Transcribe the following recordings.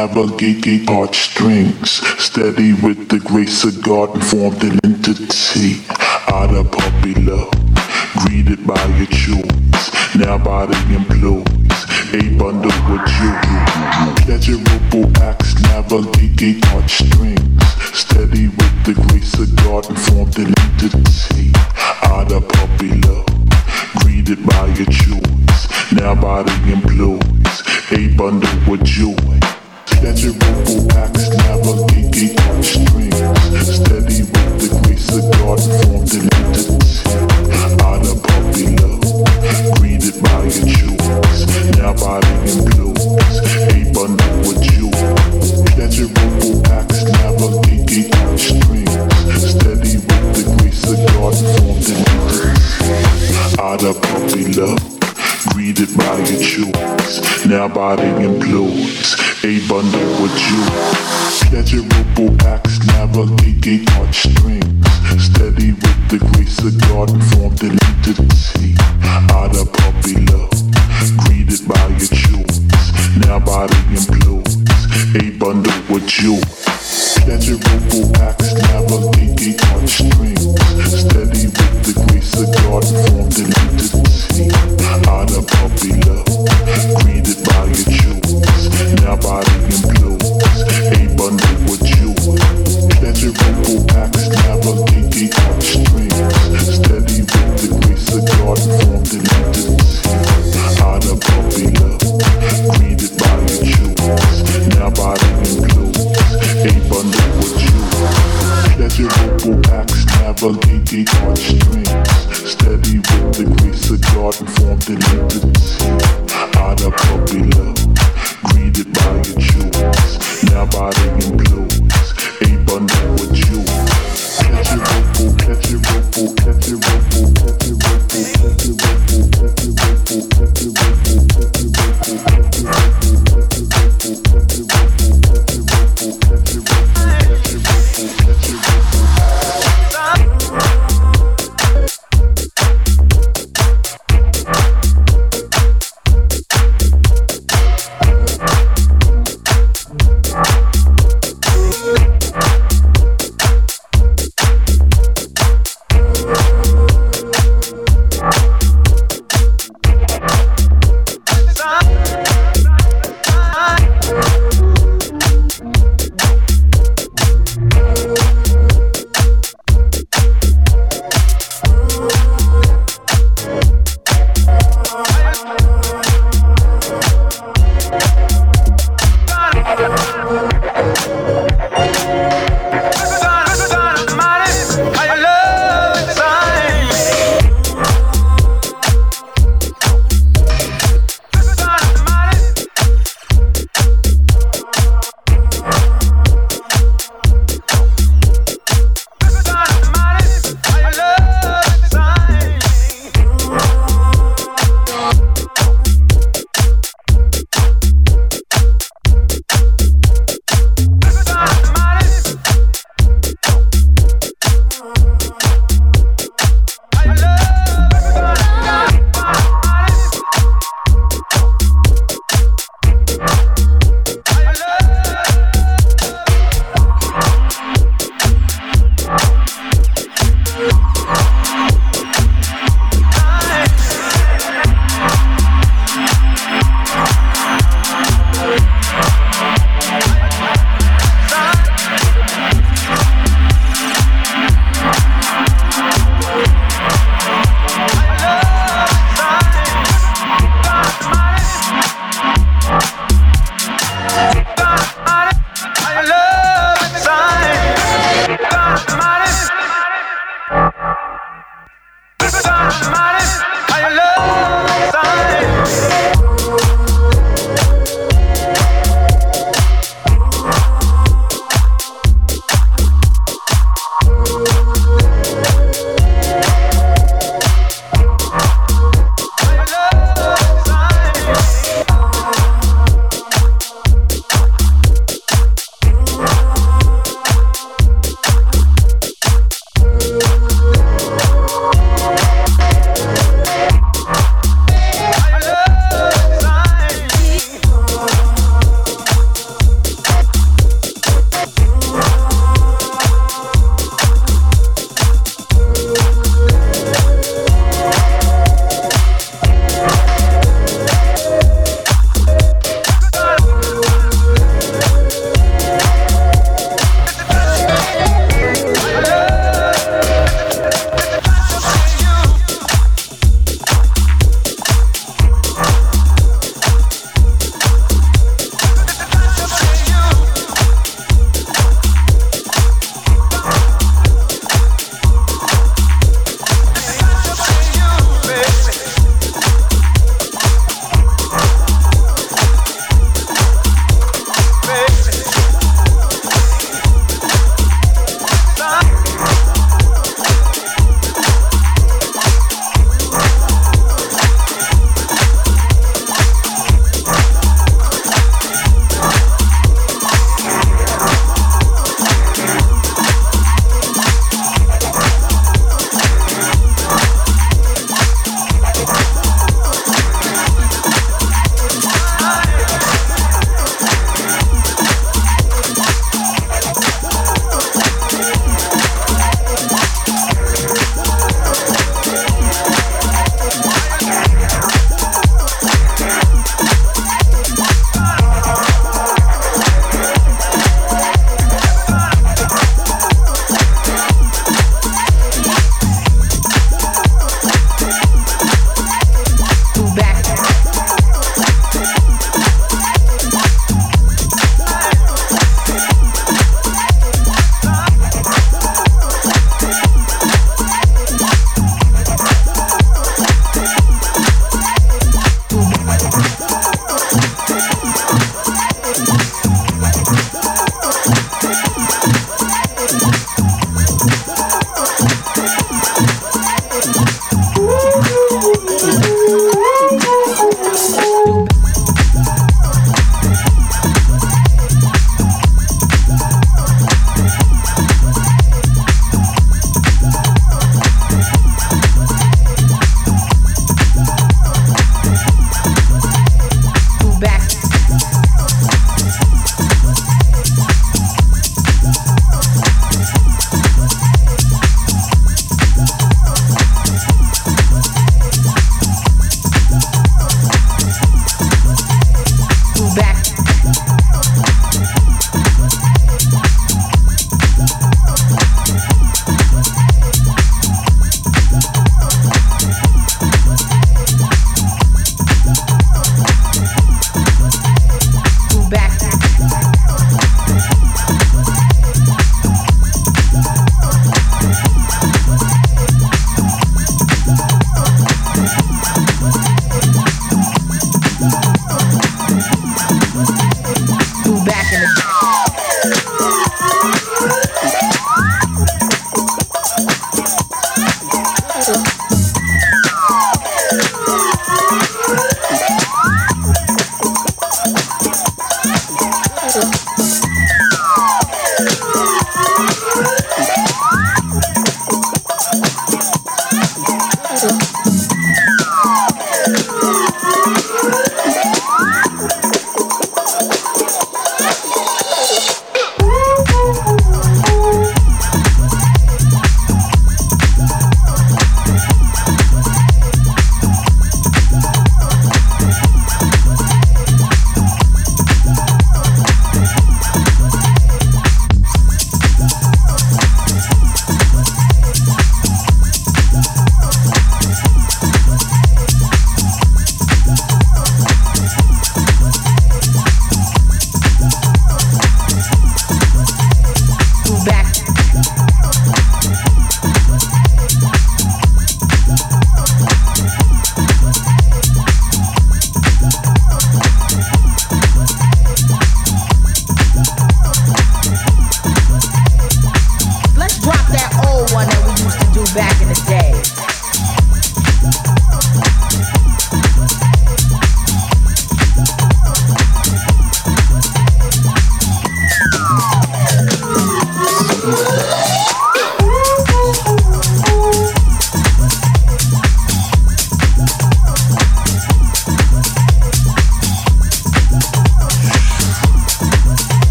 Navigate arch strings, steady with the grace of God, formed in Lady on strings, steady with the grace of God and formed the link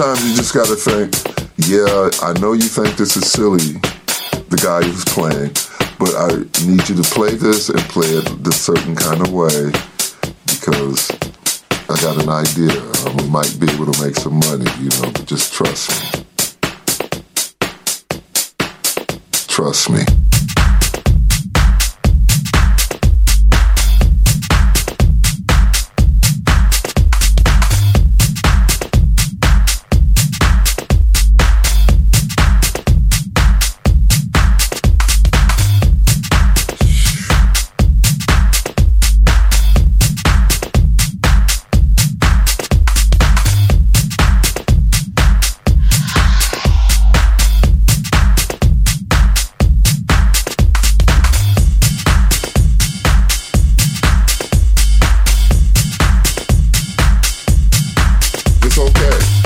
sometimes you just gotta think, yeah, I know you think this is silly, the guy who's playing, but I need you to play this and play it this certain kind of way because I got an idea. We might be able to make some money, you know, but just trust me. Trust me. okay.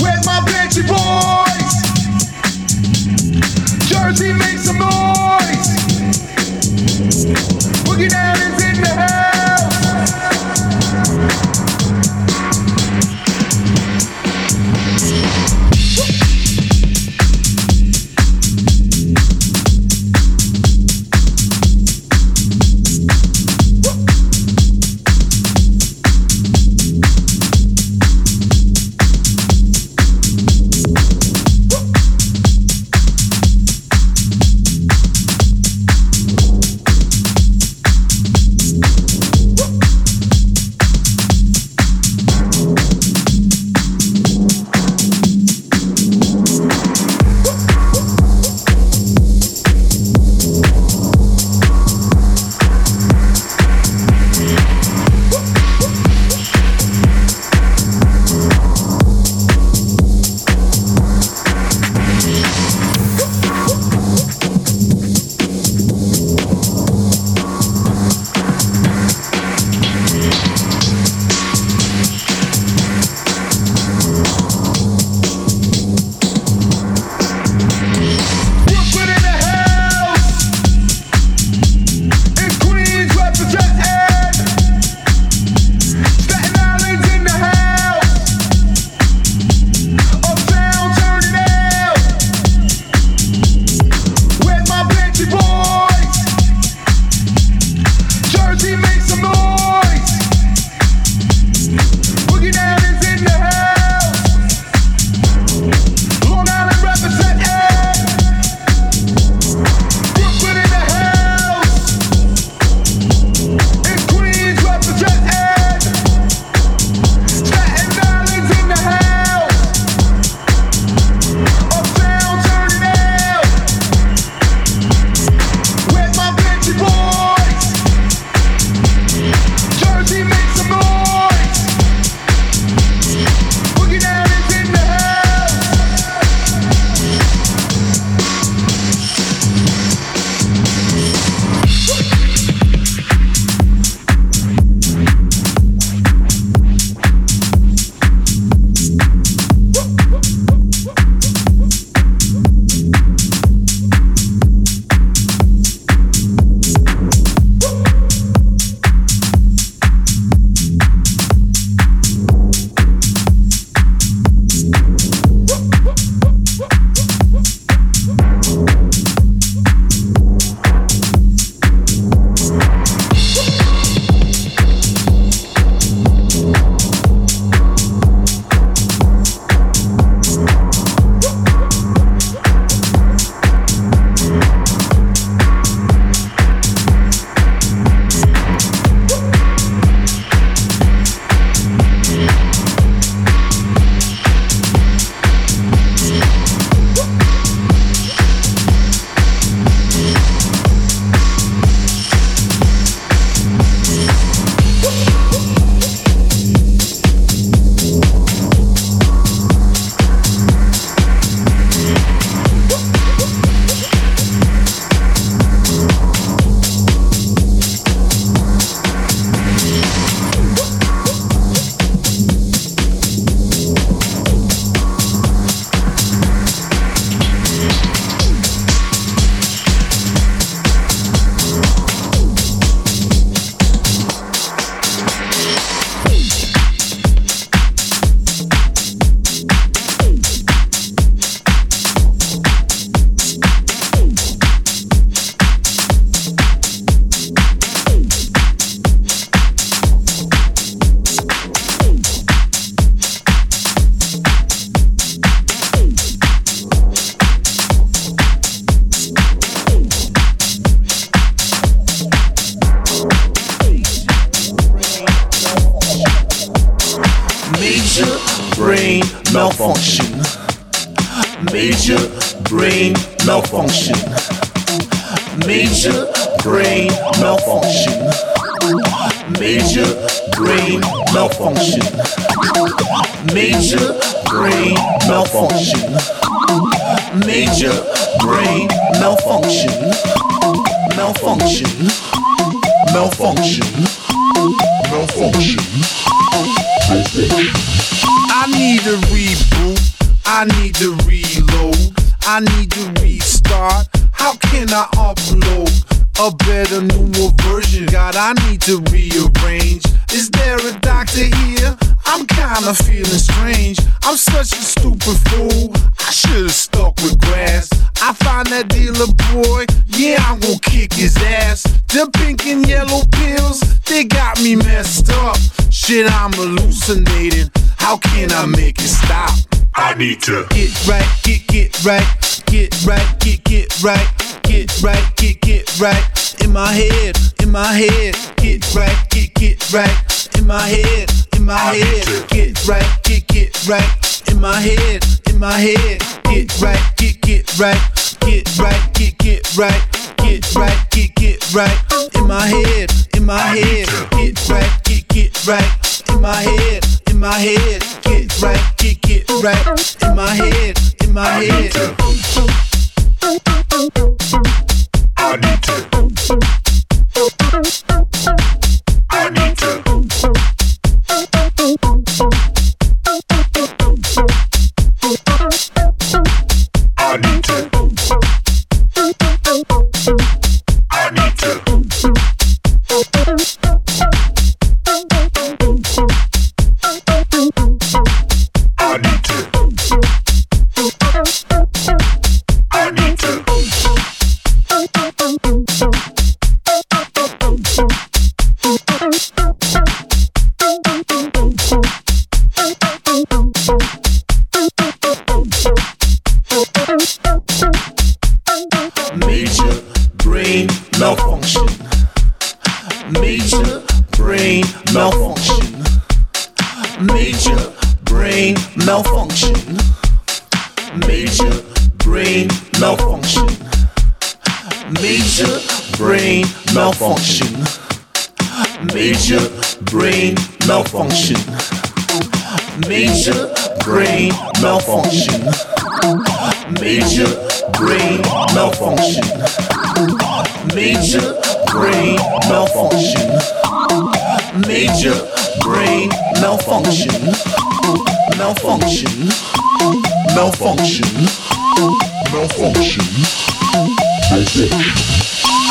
Where's my bitchy boy?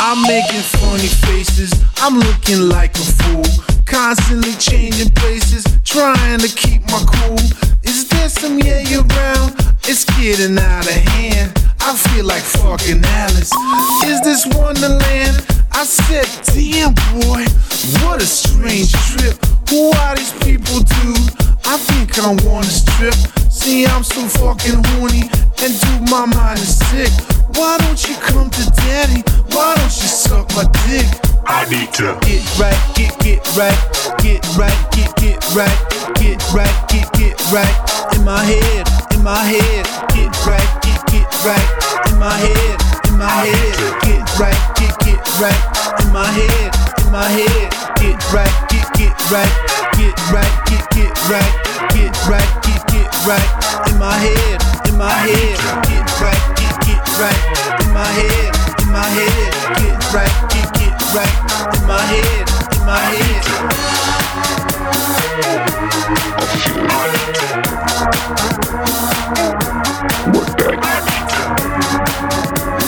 I'm making funny faces. I'm looking like a fool. Constantly changing places, trying to keep my cool. Is there some yay around? It's getting out of hand. I feel like fucking Alice. Is this Wonderland? I said, damn boy, what a strange trip. Who are these people, dude? I think I wanna strip. See, I'm so fucking horny, and dude, my mind is sick. Why don't you come to daddy? Why don't you suck my dick? I need to Get right, get get right, get right, get get right, get right, get get right. In my head, in my head, get right, get get right. In my head, my head, get right, get get right. In my head, in my head, get right, get get right, get right, get get right, get right, get get right. In my head, in my head, get right, get get right. In my head, in my head, get right, get get right. In my head, in my head. love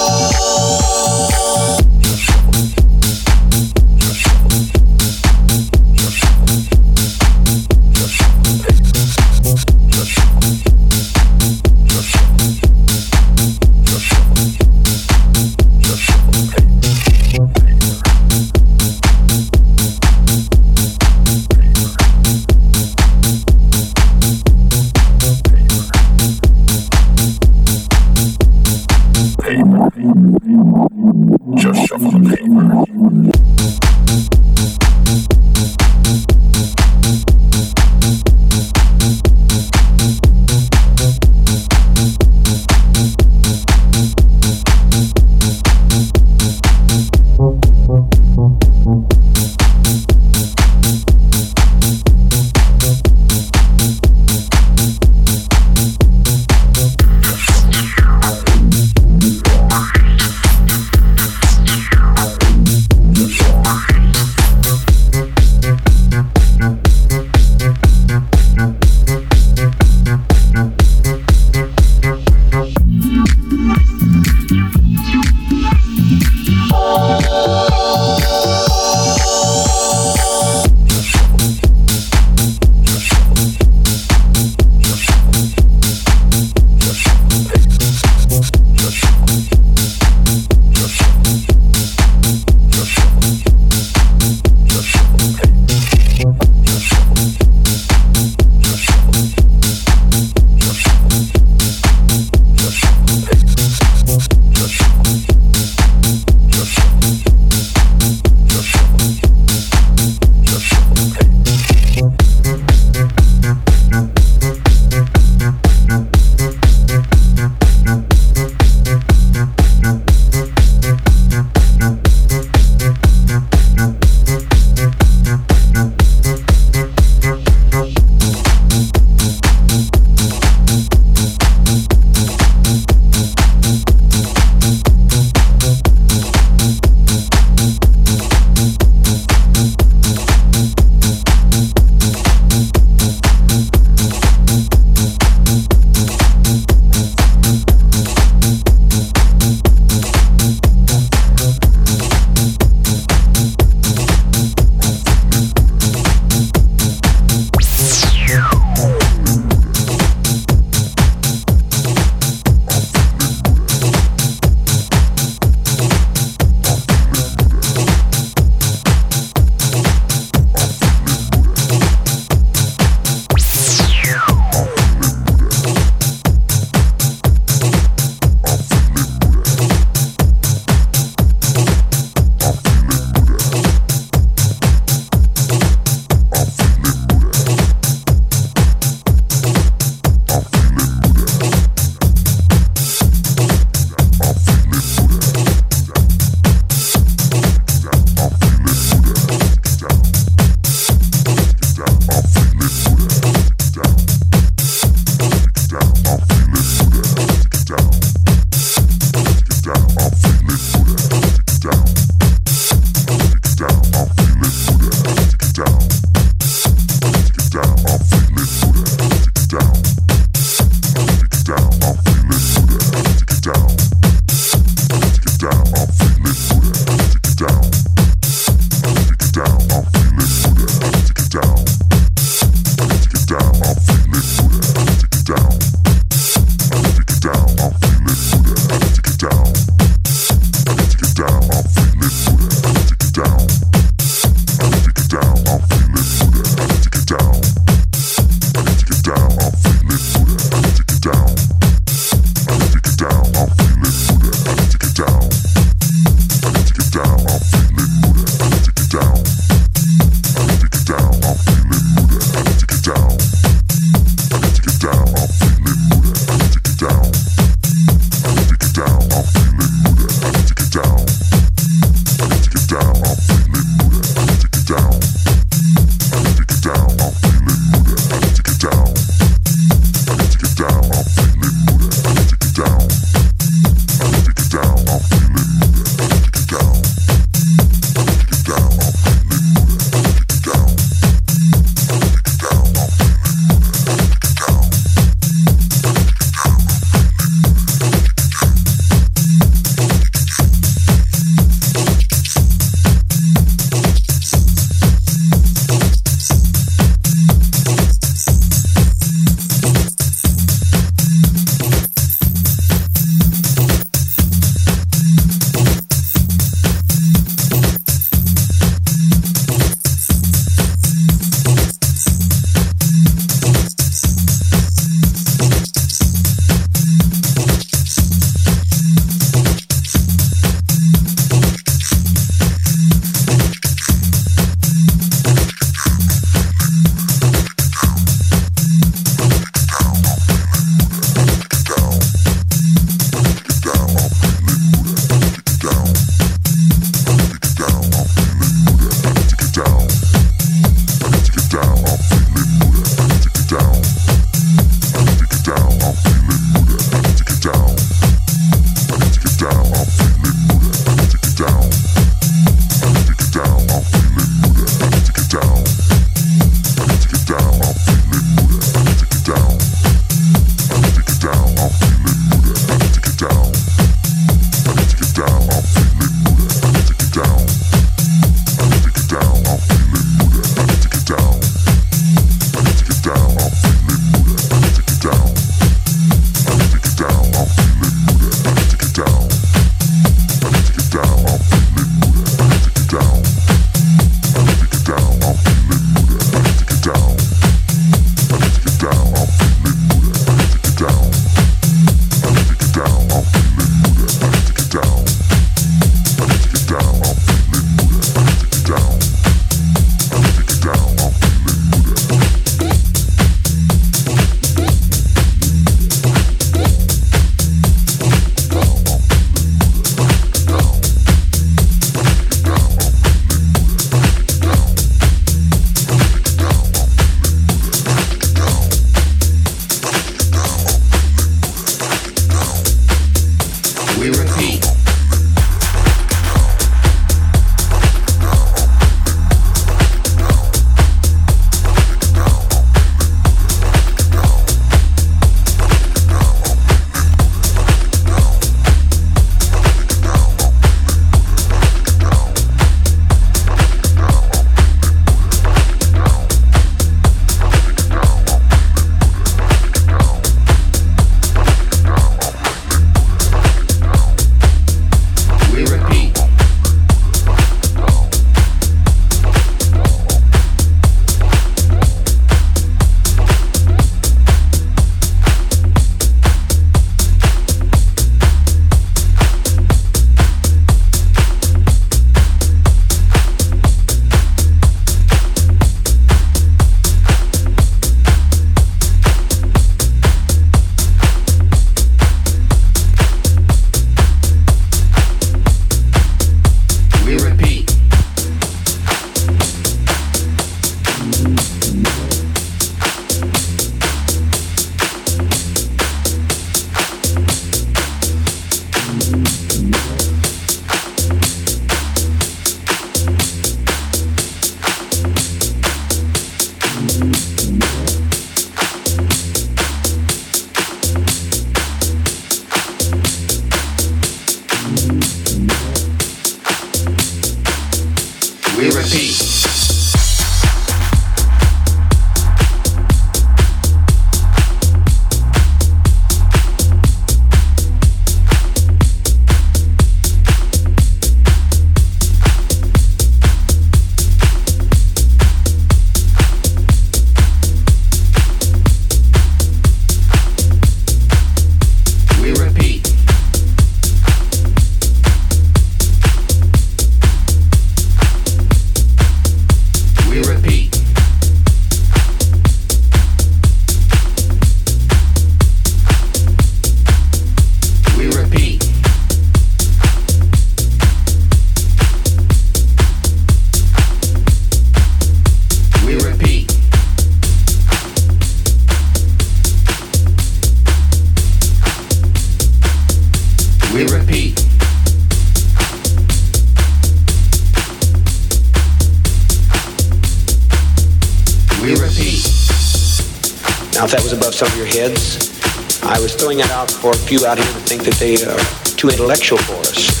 few out here that think that they are too intellectual for us.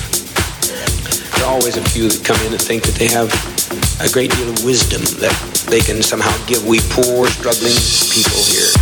There are always a few that come in and think that they have a great deal of wisdom that they can somehow give we poor, struggling people here.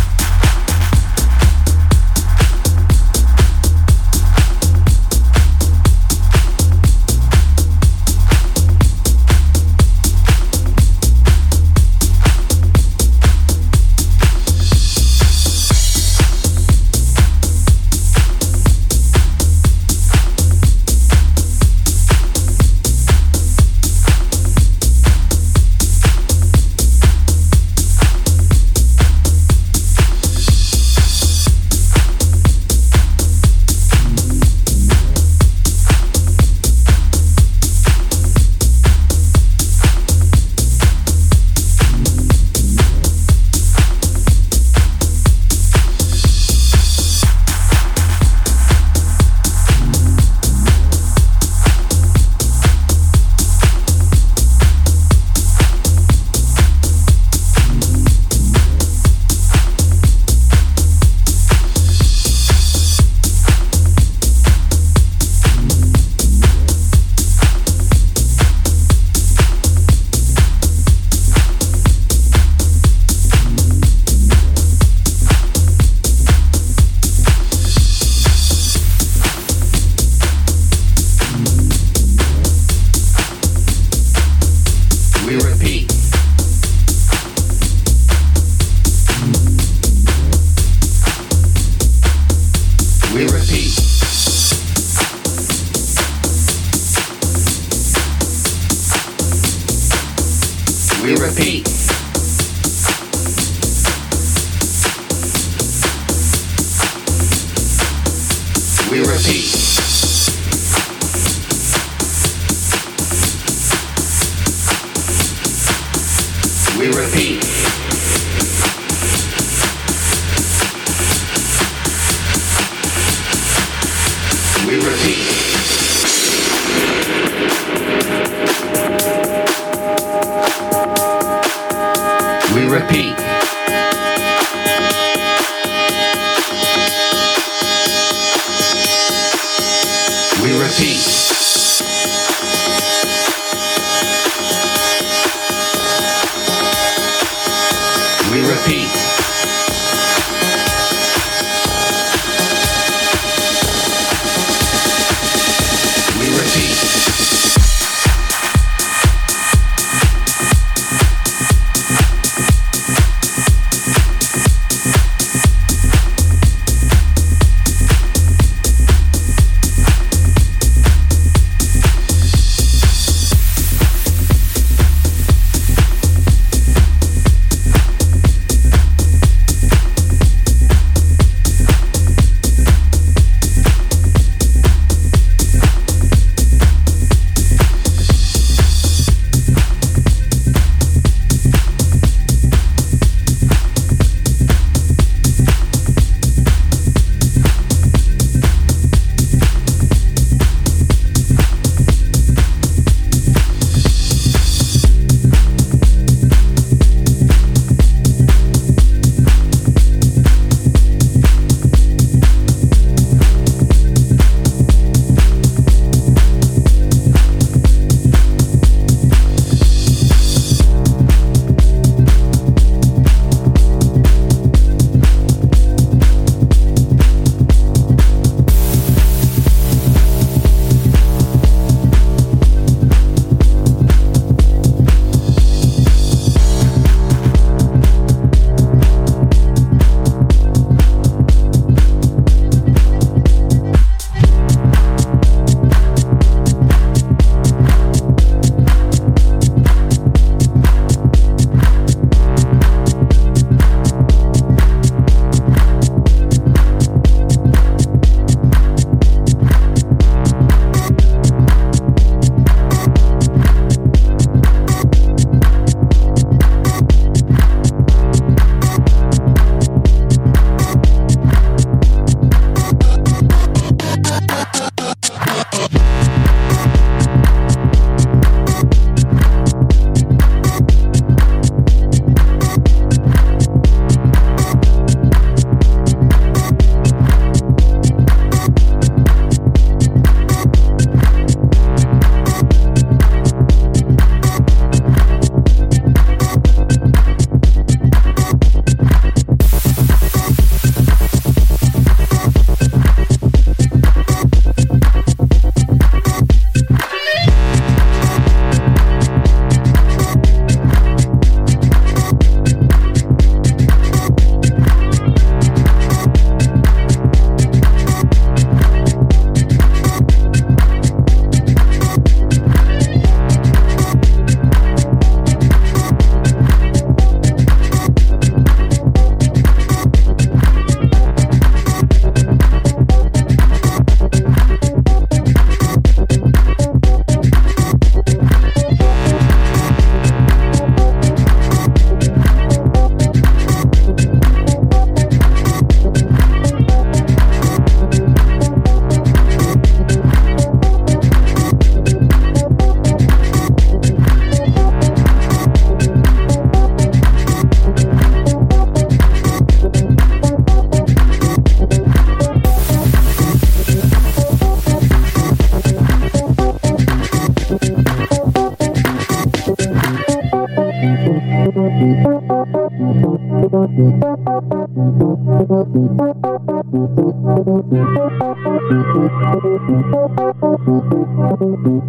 Thank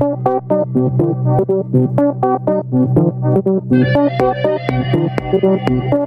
you.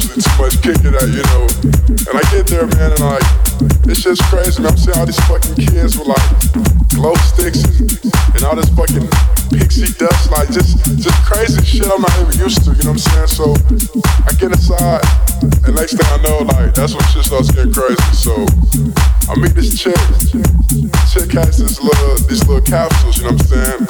too much, kicking out, you know. And I get there, man, and like, it's just crazy. And I'm seeing all these fucking kids with like glow sticks and, and all this fucking pixie dust, like just just crazy shit I'm not even used to, you know what I'm saying? So I get inside. And next thing I know, like, that's when shit starts getting crazy. So I meet this chick. Chick has this little, these little capsules, you know what I'm saying?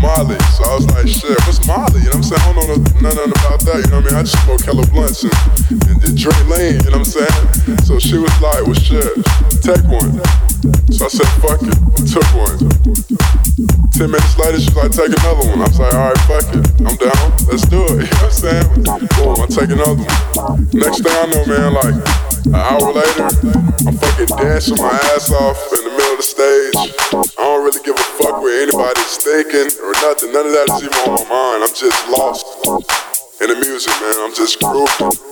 Molly. So I was like, shit, what's Molly? You know what I'm saying? I don't know nothing about that, you know what I mean? I just smoke hella blunts and, and, and Dre lean, you know what I'm saying? So she was like, well, shit, take one. So I said, fuck it, I took one. Ten minutes later, she's like, take another one. I was like, alright, fuck it. I'm down. Let's do it. You know what I'm saying? Boom, I take another one. Next thing I know, man, like an hour later, I'm fucking dancing my ass off in the middle of the stage. I don't really give a fuck what anybody's thinking or nothing. None of that is even on my mind. I'm just lost in the music, man. I'm just grooving.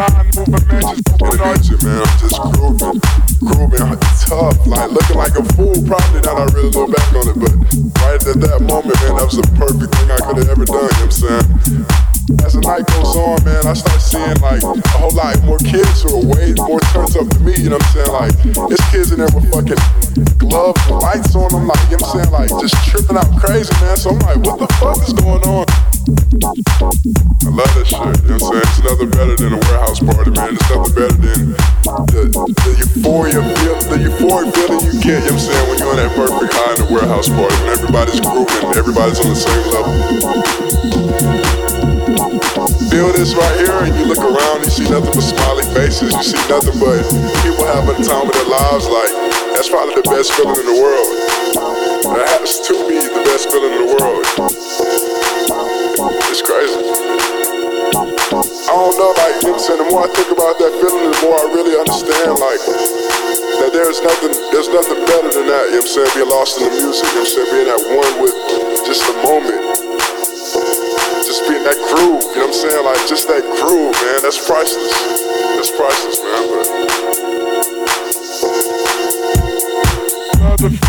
mind moving, man, just moving on you, man. I'm just grooving, grooving tough, like looking like a fool. Probably not. I really look back on it, but right at that moment, man, that was the perfect thing I could have ever done. You know what I'm saying? as the night goes on, man, I start seeing like a whole lot more kids who are way more turns up than me, you know what I'm saying? Like, there's kids in there with fucking gloves and lights on them, like, you know what I'm saying? Like, just tripping out crazy, man. So I'm like, what the fuck is going on? I love that shit, you know what I'm saying? It's nothing better than a warehouse party, man. It's nothing better than the, the euphoria, feel, the euphoria feeling you get, you know what I'm saying, when you're on that perfect high in the warehouse party, when everybody's grooving, everybody's on the same level. Feel this right here, and you look around and you see nothing but smiling faces. You see nothing but people having a time of their lives. Like that's probably the best feeling in the world. That has to be the best feeling in the world. It's crazy. I don't know, like you know The more I think about that feeling, the more I really understand, like that there's nothing, there's nothing better than that. You know what I'm saying? Being lost in the music. You know what I'm saying? Being at one with just the moment just being that groove, you know what I'm saying? Like just that groove, man, that's priceless. That's priceless, man,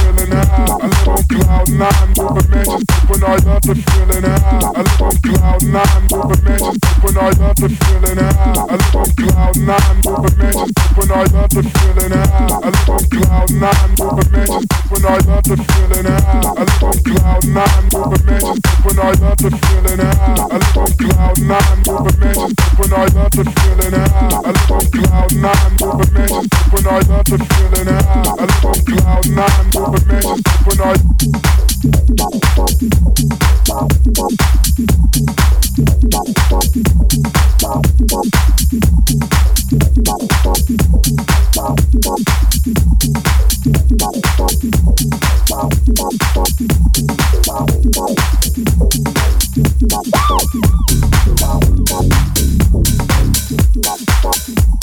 but high. I live cloud nine, moving mansions open. I love the feeling high. I live cloud nine, moving mansions open. I love the feeling high. I live cloud nine, moving mansions open. I love the feeling high. I live cloud nine, moving mansions open. I love the feeling high. I live cloud nine, moving mansions open. I love the feeling high. I live cloud nine, moving mansions open. I love the feeling high. I live cloud nine, moving mansions open. I love the feeling high. I live cloud nine, moving mansions open. I Why